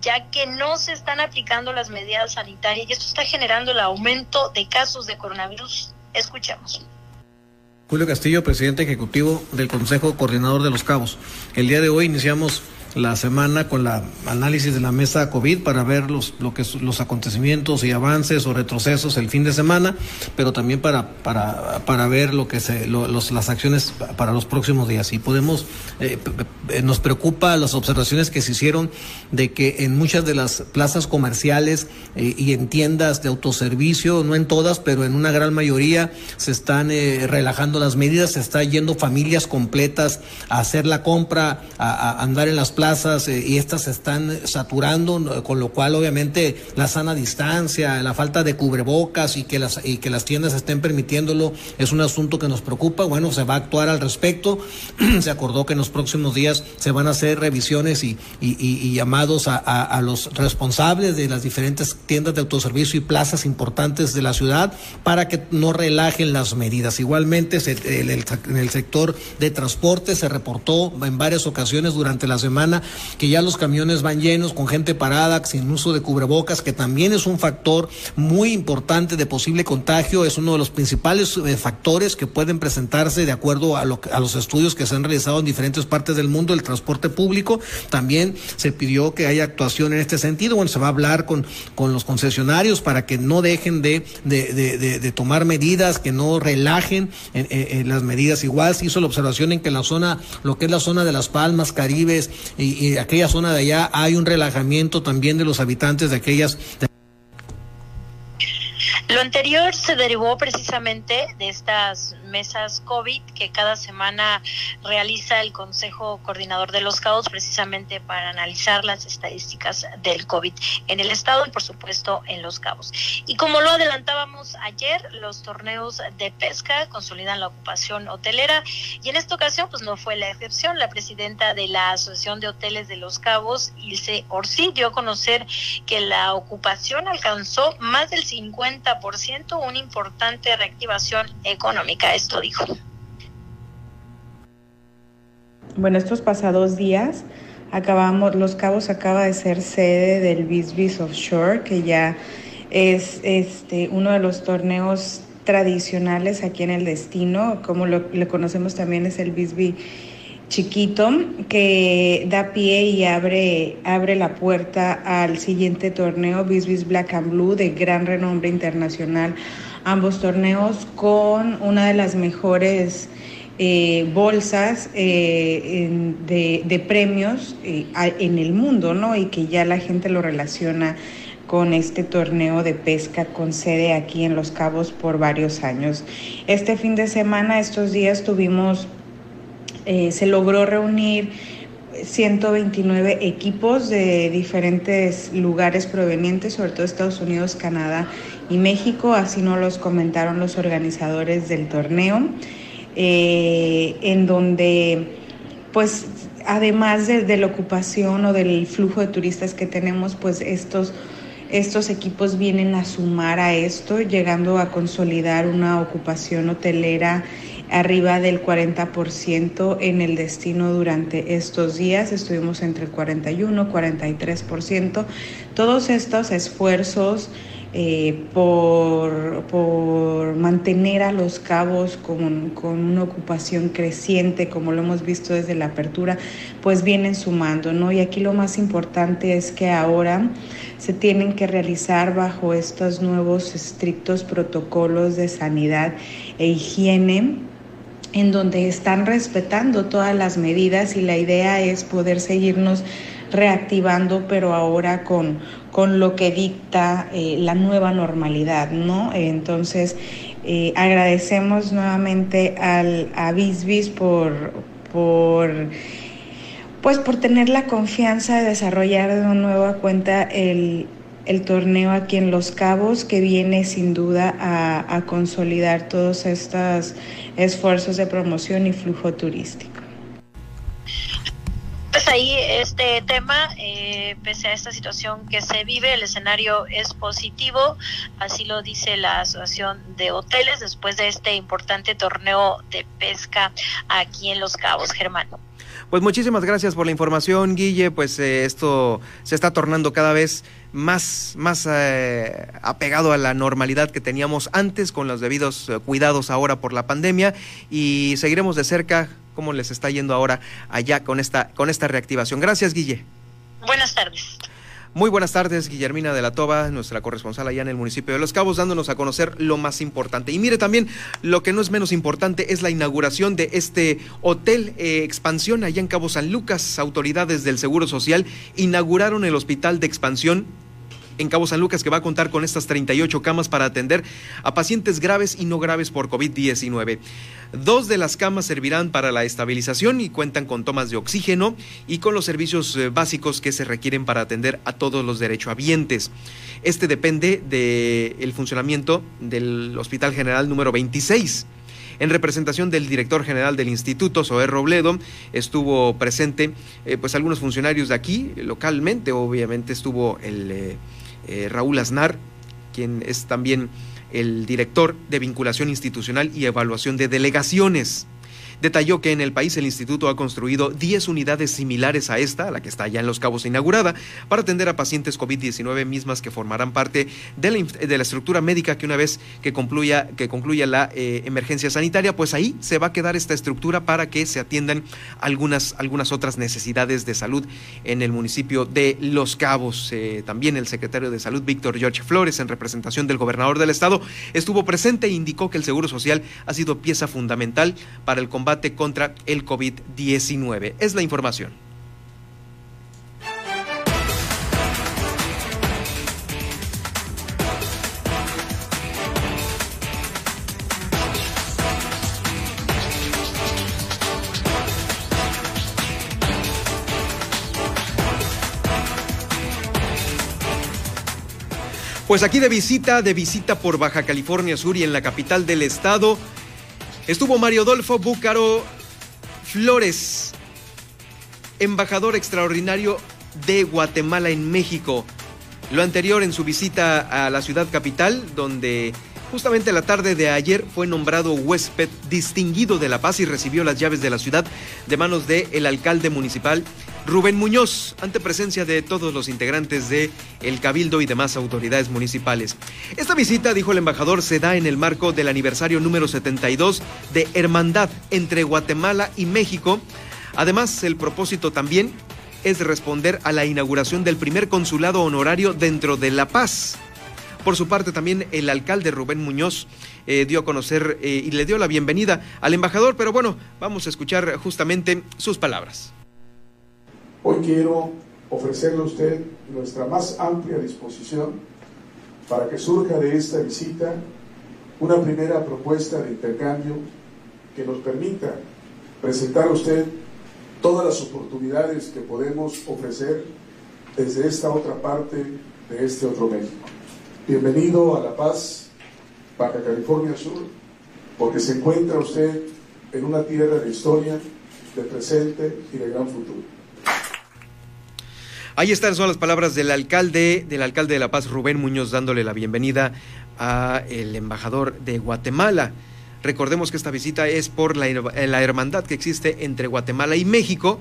ya que no se están aplicando las medidas sanitarias y esto está generando el aumento de casos de coronavirus. Escuchamos. Julio Castillo, presidente ejecutivo del Consejo Coordinador de los Cabos. El día de hoy iniciamos la semana con la análisis de la mesa COVID para ver los, lo que, los acontecimientos y avances o retrocesos el fin de semana, pero también para, para, para ver lo que se, los, las acciones para los próximos días. Y podemos, eh, nos preocupa las observaciones que se hicieron de que en muchas de las plazas comerciales eh, y en tiendas de autoservicio, no en todas, pero en una gran mayoría, se están eh, relajando las medidas, se está yendo familias completas a hacer la compra, a, a andar en las plazas plazas eh, y estas se están saturando, con lo cual obviamente la sana distancia, la falta de cubrebocas y que las, y que las tiendas estén permitiéndolo es un asunto que nos preocupa. Bueno, se va a actuar al respecto. se acordó que en los próximos días se van a hacer revisiones y, llamados a, los responsables de las diferentes tiendas de autoservicio y plazas importantes de la ciudad para que no relajen las medidas. Igualmente, en el sector de transporte se reportó en varias ocasiones durante la semana que ya los camiones van llenos con gente parada, sin uso de cubrebocas, que también es un factor muy importante de posible contagio, es uno de los principales eh, factores que pueden presentarse de acuerdo a, los estudios que se han realizado en diferentes partes del mundo del transporte público. También se pidió que haya actuación en este sentido. Bueno, se va a hablar con, con los concesionarios para que no dejen de, de, tomar medidas, que no relajen en, las medidas. Igual se hizo la observación en que la zona, lo que es la zona de Las Palmas, Caribes y aquella zona de allá, hay un relajamiento también de los habitantes de aquellas. Lo anterior se derivó precisamente de estas mesas COVID que cada semana realiza el Consejo Coordinador de los Cabos precisamente para analizar las estadísticas del COVID en el Estado y por supuesto en los Cabos. Y como lo adelantábamos ayer, los torneos de pesca consolidan la ocupación hotelera y en esta ocasión pues no fue la excepción. La presidenta de la Asociación de Hoteles de los Cabos, Ilse Orsi, dio a conocer que la ocupación alcanzó más del 50%, una importante reactivación económica esto dijo. Bueno, estos pasados días acabamos, Los Cabos acaba de ser sede del Bisbee Offshore, que ya es este uno de los torneos tradicionales aquí en el destino, como lo, le conocemos también es el Bisbee chiquito que da pie y abre, abre la puerta al siguiente torneo Bisbee Black and Blue de gran renombre internacional ambos torneos con una de las mejores eh, bolsas eh, de, premios eh, en el mundo, ¿no? Y que ya la gente lo relaciona con este torneo de pesca con sede aquí en Los Cabos por varios años. Este fin de semana, estos días tuvimos, se logró reunir 129 equipos de diferentes lugares provenientes, sobre todo Estados Unidos, Canadá y México, así nos los comentaron los organizadores del torneo, eh, en donde pues además de, la ocupación o del flujo de turistas que tenemos, pues estos, estos equipos vienen a sumar a esto, llegando a consolidar una ocupación hotelera arriba del 40% en el destino durante estos días, estuvimos entre el 41 43%. Todos estos esfuerzos eh, por, por, mantener a los cabos con, con, una ocupación creciente, como lo hemos visto desde la apertura, pues vienen sumando, ¿no? Y aquí lo más importante es que ahora se tienen que realizar bajo estos nuevos estrictos protocolos de sanidad e higiene en donde están respetando todas las medidas y la idea es poder seguirnos reactivando, pero ahora con, con lo que dicta eh, la nueva normalidad, ¿no? Entonces, eh, agradecemos nuevamente al, a Bisbis por, por, pues por tener la confianza de desarrollar de nueva cuenta el, el torneo aquí en Los Cabos, que viene sin duda a, consolidar todos estos esfuerzos de promoción y flujo turístico pues ahí este tema, eh, pese a esta situación que se vive, el escenario es positivo, así lo dice la Asociación de Hoteles después de este importante torneo de pesca aquí en Los Cabos, Germán. Pues muchísimas gracias por la información, Guille. Pues eh, esto se está tornando cada vez más, más eh, apegado a la normalidad que teníamos antes, con los debidos cuidados ahora por la pandemia. Y seguiremos de cerca cómo les está yendo ahora allá con esta, con esta reactivación. Gracias, Guille. Buenas tardes. Muy buenas tardes, Guillermina de la Toba, nuestra corresponsal allá en el municipio de Los Cabos, dándonos a conocer lo más importante. Y mire también, lo que no es menos importante es la inauguración de este hotel eh, expansión allá en Cabo San Lucas. Autoridades del Seguro Social inauguraron el hospital de expansión en Cabo San Lucas que va a contar con estas 38 camas para atender a pacientes graves y no graves por COVID-19. Dos de las camas servirán para la estabilización y cuentan con tomas de oxígeno y con los servicios eh, básicos que se requieren para atender a todos los derechohabientes. Este depende del funcionamiento del Hospital General número 26. En representación del director general del instituto, Zoé Robledo, estuvo presente eh, pues algunos funcionarios de aquí, localmente, obviamente estuvo el eh, eh, Raúl Aznar, quien es también el director de vinculación institucional y evaluación de delegaciones. Detalló que en el país el instituto ha construido 10 unidades similares a esta, a la que está ya en Los Cabos inaugurada, para atender a pacientes COVID-19 mismas que formarán parte de la, estructura médica que una vez que concluya, que concluya la eh, emergencia sanitaria, pues ahí se va a quedar esta estructura para que se atiendan algunas, algunas otras necesidades de salud en el municipio de Los Cabos. Eh, también el secretario de Salud, Víctor George Flores, en representación del gobernador del estado, estuvo presente e indicó que el Seguro Social ha sido pieza fundamental para el combate contra el COVID-19. Es la información. Pues aquí de visita, de visita por Baja California Sur y en la capital del estado, Estuvo Mario Dolfo Búcaro Flores, embajador extraordinario de Guatemala en México. Lo anterior en su visita a la ciudad capital, donde justamente la tarde de ayer fue nombrado huésped distinguido de La Paz y recibió las llaves de la ciudad de manos del el alcalde municipal Rubén Muñoz, ante presencia de todos los integrantes de el Cabildo y demás autoridades municipales. Esta visita, dijo el embajador, se da en el marco del aniversario número 72 de Hermandad entre Guatemala y México. Además, el propósito también es responder a la inauguración del primer consulado honorario dentro de La Paz. Por su parte, también el alcalde Rubén Muñoz eh, dio a conocer eh, y le dio la bienvenida al embajador, pero bueno, vamos a escuchar justamente sus palabras. Hoy quiero ofrecerle a usted nuestra más amplia disposición para que surja de esta visita una primera propuesta de intercambio que nos permita presentar a usted todas las oportunidades que podemos ofrecer desde esta otra parte de este otro México. Bienvenido a La Paz, Baja California Sur, porque se encuentra usted en una tierra de historia, de presente y de gran futuro. Ahí están son las palabras del alcalde, del alcalde de La Paz, Rubén Muñoz, dándole la bienvenida a el embajador de Guatemala. Recordemos que esta visita es por la, la hermandad que existe entre Guatemala y México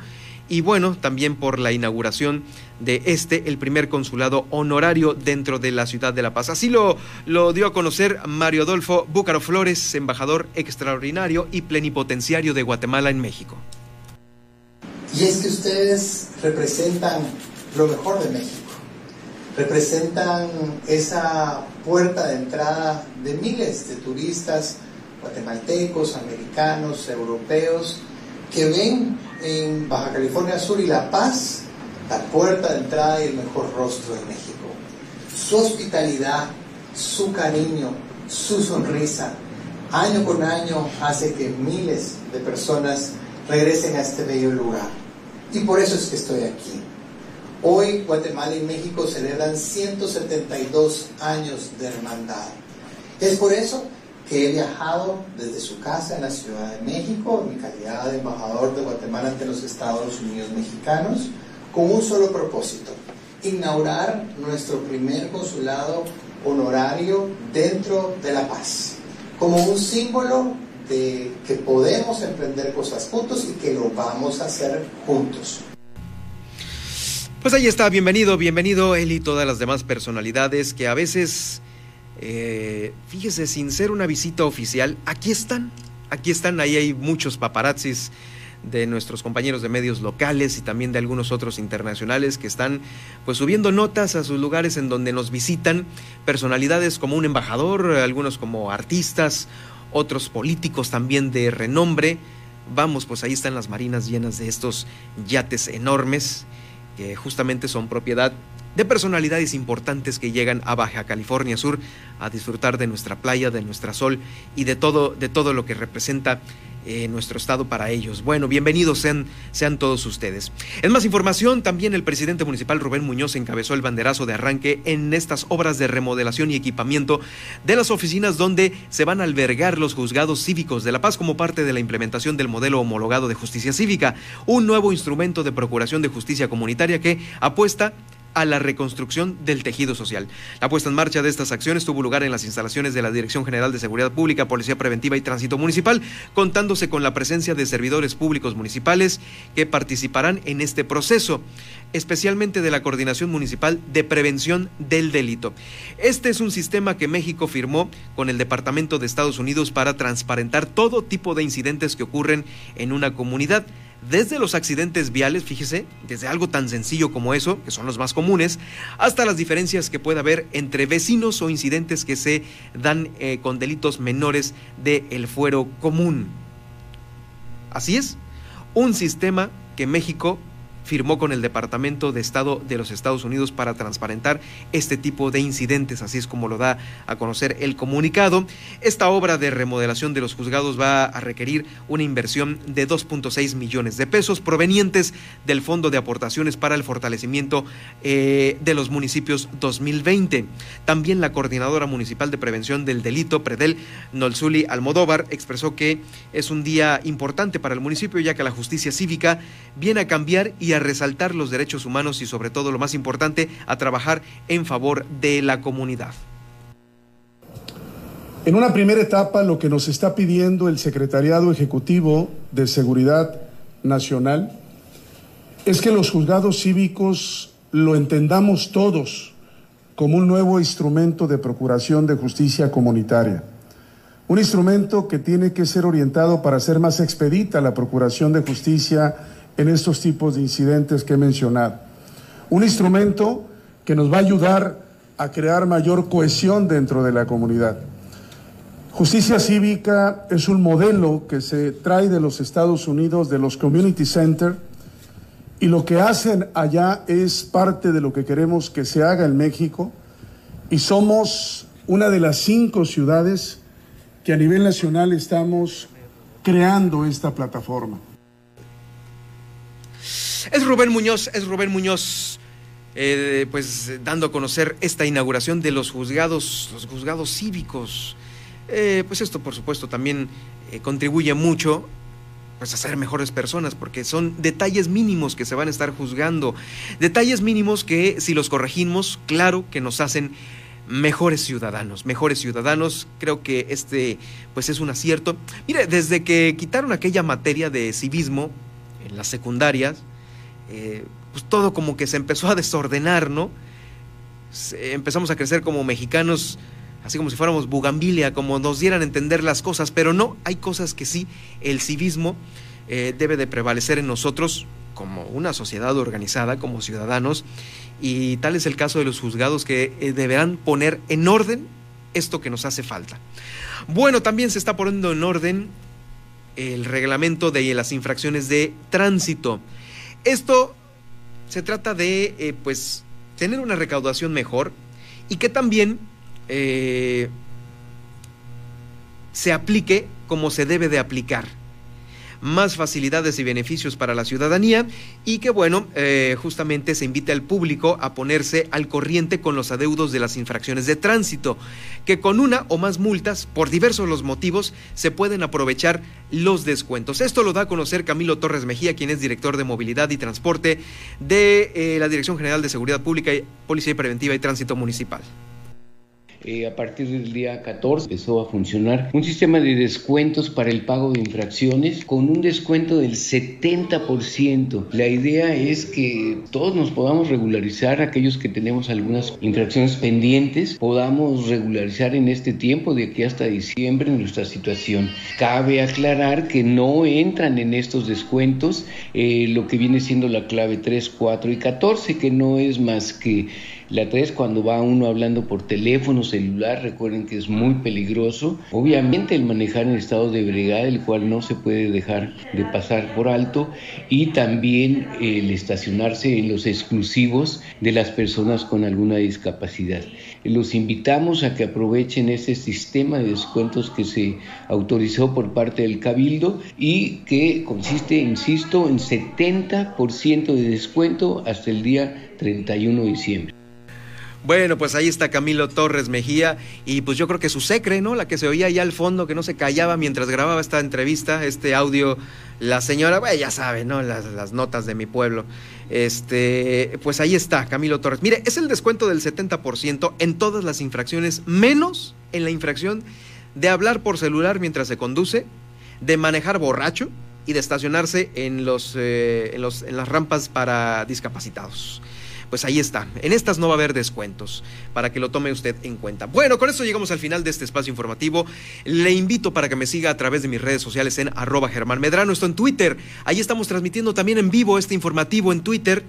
y bueno, también por la inauguración de este, el primer consulado honorario dentro de la ciudad de La Paz. Así lo, lo dio a conocer Mario Adolfo Búcaro Flores, embajador extraordinario y plenipotenciario de Guatemala en México. Y es que ustedes representan lo mejor de México. Representan esa puerta de entrada de miles de turistas guatemaltecos, americanos, europeos, que ven en Baja California Sur y La Paz la puerta de entrada y el mejor rostro de México. Su hospitalidad, su cariño, su sonrisa, año con año hace que miles de personas regresen a este bello lugar. Y por eso es que estoy aquí. Hoy Guatemala y México celebran 172 años de hermandad. Es por eso que he viajado desde su casa en la Ciudad de México, en mi calidad de embajador de Guatemala ante los Estados Unidos mexicanos, con un solo propósito, inaugurar nuestro primer consulado honorario dentro de La Paz, como un símbolo de que podemos emprender cosas juntos y que lo vamos a hacer juntos. Pues ahí está, bienvenido, bienvenido él y todas las demás personalidades que a veces, eh, fíjese, sin ser una visita oficial, aquí están, aquí están, ahí hay muchos paparazzis de nuestros compañeros de medios locales y también de algunos otros internacionales que están pues subiendo notas a sus lugares en donde nos visitan personalidades como un embajador, algunos como artistas, otros políticos también de renombre. Vamos, pues ahí están las marinas llenas de estos yates enormes que justamente son propiedad de personalidades importantes que llegan a Baja California Sur a disfrutar de nuestra playa, de nuestra sol y de todo, de todo lo que representa eh, nuestro estado para ellos. Bueno, bienvenidos sean, sean todos ustedes. En más información, también el presidente municipal Rubén Muñoz encabezó el banderazo de arranque en estas obras de remodelación y equipamiento de las oficinas donde se van a albergar los juzgados cívicos de La Paz como parte de la implementación del modelo homologado de justicia cívica, un nuevo instrumento de procuración de justicia comunitaria que apuesta a la reconstrucción del tejido social. La puesta en marcha de estas acciones tuvo lugar en las instalaciones de la Dirección General de Seguridad Pública, Policía Preventiva y Tránsito Municipal, contándose con la presencia de servidores públicos municipales que participarán en este proceso, especialmente de la Coordinación Municipal de Prevención del Delito. Este es un sistema que México firmó con el Departamento de Estados Unidos para transparentar todo tipo de incidentes que ocurren en una comunidad desde los accidentes viales, fíjese, desde algo tan sencillo como eso, que son los más comunes, hasta las diferencias que puede haber entre vecinos o incidentes que se dan eh, con delitos menores del fuero común. Así es, un sistema que México firmó con el Departamento de Estado de los Estados Unidos para transparentar este tipo de incidentes, así es como lo da a conocer el comunicado. Esta obra de remodelación de los juzgados va a requerir una inversión de 2.6 millones de pesos provenientes del Fondo de Aportaciones para el Fortalecimiento eh, de los Municipios 2020. También la Coordinadora Municipal de Prevención del Delito, Predel Nolzuli Almodóvar, expresó que es un día importante para el municipio ya que la justicia cívica viene a cambiar y a resaltar los derechos humanos y sobre todo lo más importante, a trabajar en favor de la comunidad. En una primera etapa, lo que nos está pidiendo el Secretariado Ejecutivo de Seguridad Nacional es que los juzgados cívicos lo entendamos todos como un nuevo instrumento de procuración de justicia comunitaria. Un instrumento que tiene que ser orientado para hacer más expedita la procuración de justicia en estos tipos de incidentes que he mencionado. Un instrumento que nos va a ayudar a crear mayor cohesión dentro de la comunidad. Justicia cívica es un modelo que se trae de los Estados Unidos, de los Community Center, y lo que hacen allá es parte de lo que queremos que se haga en México, y somos una de las cinco ciudades que a nivel nacional estamos creando esta plataforma. Es Rubén Muñoz, es Rubén Muñoz, eh, pues dando a conocer esta inauguración de los juzgados, los juzgados cívicos. Eh, pues esto, por supuesto, también eh, contribuye mucho pues a ser mejores personas, porque son detalles mínimos que se van a estar juzgando, detalles mínimos que si los corregimos, claro que nos hacen mejores ciudadanos, mejores ciudadanos. Creo que este pues es un acierto. Mire, desde que quitaron aquella materia de civismo en las secundarias, eh, pues todo como que se empezó a desordenar, ¿no? empezamos a crecer como mexicanos, así como si fuéramos bugambilia, como nos dieran a entender las cosas, pero no, hay cosas que sí, el civismo eh, debe de prevalecer en nosotros como una sociedad organizada, como ciudadanos, y tal es el caso de los juzgados que eh, deberán poner en orden esto que nos hace falta. Bueno, también se está poniendo en orden el reglamento de las infracciones de tránsito. Esto se trata de, eh, pues, tener una recaudación mejor y que también eh, se aplique como se debe de aplicar más facilidades y beneficios para la ciudadanía y que bueno, eh, justamente se invite al público a ponerse al corriente con los adeudos de las infracciones de tránsito, que con una o más multas, por diversos los motivos, se pueden aprovechar los descuentos. Esto lo da a conocer Camilo Torres Mejía, quien es director de movilidad y transporte de eh, la Dirección General de Seguridad Pública, Policía Preventiva y Tránsito Municipal. Eh, a partir del día 14 empezó a funcionar un sistema de descuentos para el pago de infracciones con un descuento del 70%. La idea es que todos nos podamos regularizar, aquellos que tenemos algunas infracciones pendientes, podamos regularizar en este tiempo de aquí hasta diciembre nuestra situación. Cabe aclarar que no entran en estos descuentos eh, lo que viene siendo la clave 3, 4 y 14, que no es más que La tres, cuando va uno hablando por teléfono celular, recuerden que es muy peligroso. Obviamente el manejar en estado de ebriedad, el cual no se puede dejar de pasar por alto. Y también el estacionarse en los exclusivos de las personas con alguna discapacidad. Los invitamos a que aprovechen ese sistema de descuentos que se autorizó por parte del Cabildo y que consiste, insisto, en 70% de descuento hasta el día 31 de diciembre. Bueno, pues ahí está Camilo Torres Mejía y pues yo creo que su secre, ¿no? La que se oía allá al fondo, que no se callaba mientras grababa esta entrevista, este audio, la señora, bueno, ya sabe, ¿no? Las, notas de mi pueblo. Este, pues ahí está, Camilo Torres. Mire, es el descuento del 70% en todas las infracciones, menos en la infracción de hablar por celular mientras se conduce, de manejar borracho y de estacionarse en, los, eh, en, los, en las rampas para discapacitados pues ahí está. En estas no va a haber descuentos, para que lo tome usted en cuenta. Bueno, con esto llegamos al final de este espacio informativo. Le invito para que me siga a través de mis redes sociales en arroba Germán Medrano, esto en Twitter. Ahí estamos transmitiendo también en vivo este informativo en Twitter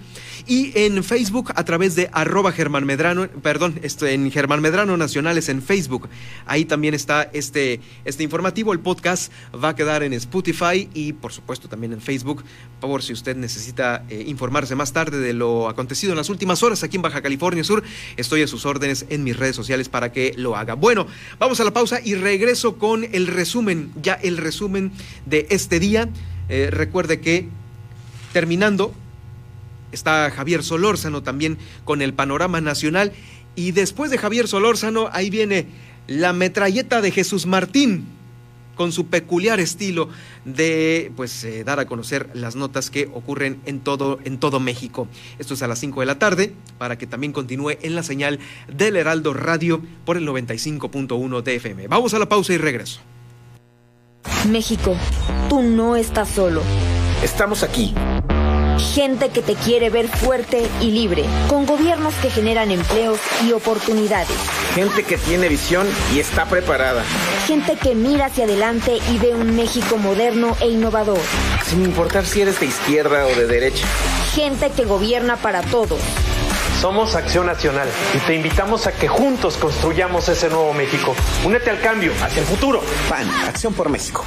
y en Facebook a través de arroba Germán Medrano, perdón, esto en Germán Medrano Nacionales en Facebook. Ahí también está este, este informativo. El podcast va a quedar en Spotify y por supuesto también en Facebook, por si usted necesita eh, informarse más tarde de lo acontecido en las últimas horas aquí en Baja California Sur. Estoy a sus órdenes en mis redes sociales para que lo haga. Bueno, vamos a la pausa y regreso con el resumen, ya el resumen de este día. Eh, recuerde que terminando está Javier Solórzano también con el panorama nacional y después de Javier Solórzano ahí viene la metralleta de Jesús Martín con su peculiar estilo de pues eh, dar a conocer las notas que ocurren en todo en todo México. Esto es a las 5 de la tarde para que también continúe en la señal del Heraldo Radio por el 95.1 de FM. Vamos a la pausa y regreso. México, tú no estás solo. Estamos aquí Gente que te quiere ver fuerte y libre, con gobiernos que generan empleos y oportunidades. Gente que tiene visión y está preparada. Gente que mira hacia adelante y ve un México moderno e innovador. Sin importar si eres de izquierda o de derecha. Gente que gobierna para todos. Somos Acción Nacional y te invitamos a que juntos construyamos ese nuevo México. Únete al cambio, hacia el futuro. PAN, Acción por México.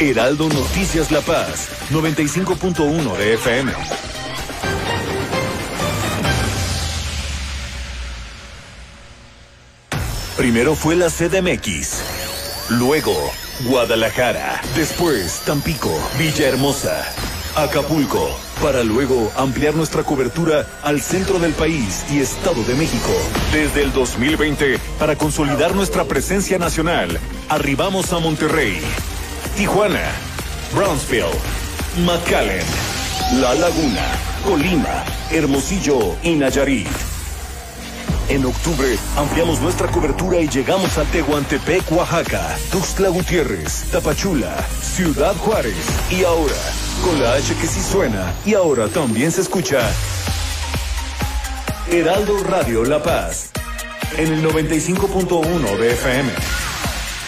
Heraldo Noticias La Paz, 95.1 de FM. Primero fue la CDMX, luego Guadalajara, después Tampico, Villahermosa, Acapulco, para luego ampliar nuestra cobertura al centro del país y Estado de México. Desde el 2020, para consolidar nuestra presencia nacional, arribamos a Monterrey, Tijuana, Brownsville, McAllen, La Laguna, Colima, Hermosillo y Nayarit. En octubre ampliamos nuestra cobertura y llegamos a Tehuantepec, Oaxaca, Tuxtla Gutiérrez, Tapachula, Ciudad Juárez y ahora, con la H que sí suena y ahora también se escucha, Heraldo Radio La Paz, en el 95.1 de FM.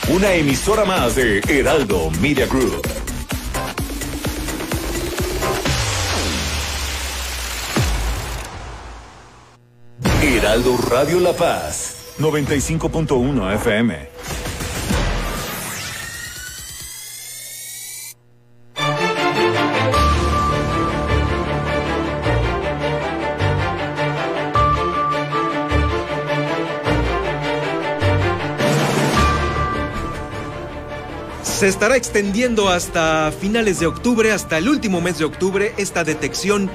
Una emisora más de Heraldo Media Group. Heraldo Radio La Paz, 95.1 FM. Se estará extendiendo hasta finales de octubre, hasta el último mes de octubre, esta detección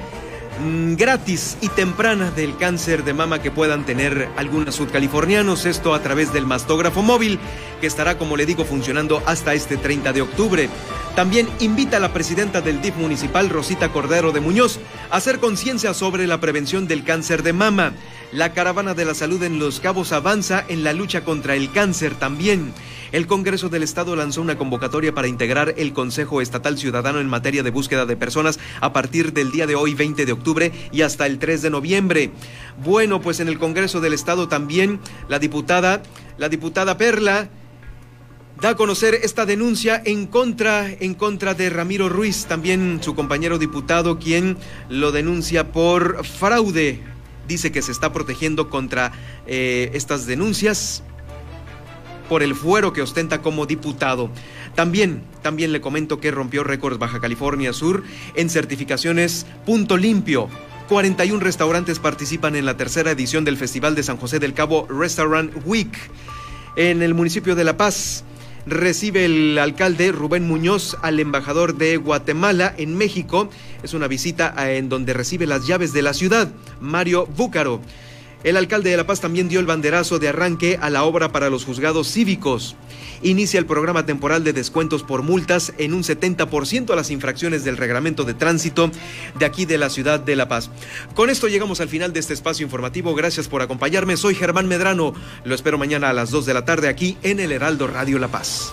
mm, gratis y temprana del cáncer de mama que puedan tener algunos sudcalifornianos. Esto a través del mastógrafo móvil que estará, como le digo, funcionando hasta este 30 de octubre. También invita a la presidenta del DIF municipal, Rosita Cordero de Muñoz, a hacer conciencia sobre la prevención del cáncer de mama. La caravana de la salud en Los Cabos avanza en la lucha contra el cáncer también. El Congreso del Estado lanzó una convocatoria para integrar el Consejo Estatal Ciudadano en materia de búsqueda de personas a partir del día de hoy, 20 de octubre, y hasta el 3 de noviembre. Bueno, pues en el Congreso del Estado también la diputada, la diputada Perla, da a conocer esta denuncia en contra, en contra de Ramiro Ruiz, también su compañero diputado, quien lo denuncia por fraude. Dice que se está protegiendo contra eh, estas denuncias por el fuero que ostenta como diputado. También, también le comento que rompió récords Baja California Sur en certificaciones Punto Limpio. 41 restaurantes participan en la tercera edición del Festival de San José del Cabo Restaurant Week en el municipio de La Paz recibe el alcalde Rubén Muñoz al embajador de Guatemala en México. Es una visita en donde recibe las llaves de la ciudad, Mario Búcaro. El alcalde de La Paz también dio el banderazo de arranque a la obra para los juzgados cívicos. Inicia el programa temporal de descuentos por multas en un 70% a las infracciones del reglamento de tránsito de aquí de la ciudad de La Paz. Con esto llegamos al final de este espacio informativo. Gracias por acompañarme. Soy Germán Medrano. Lo espero mañana a las 2 de la tarde aquí en el Heraldo Radio La Paz.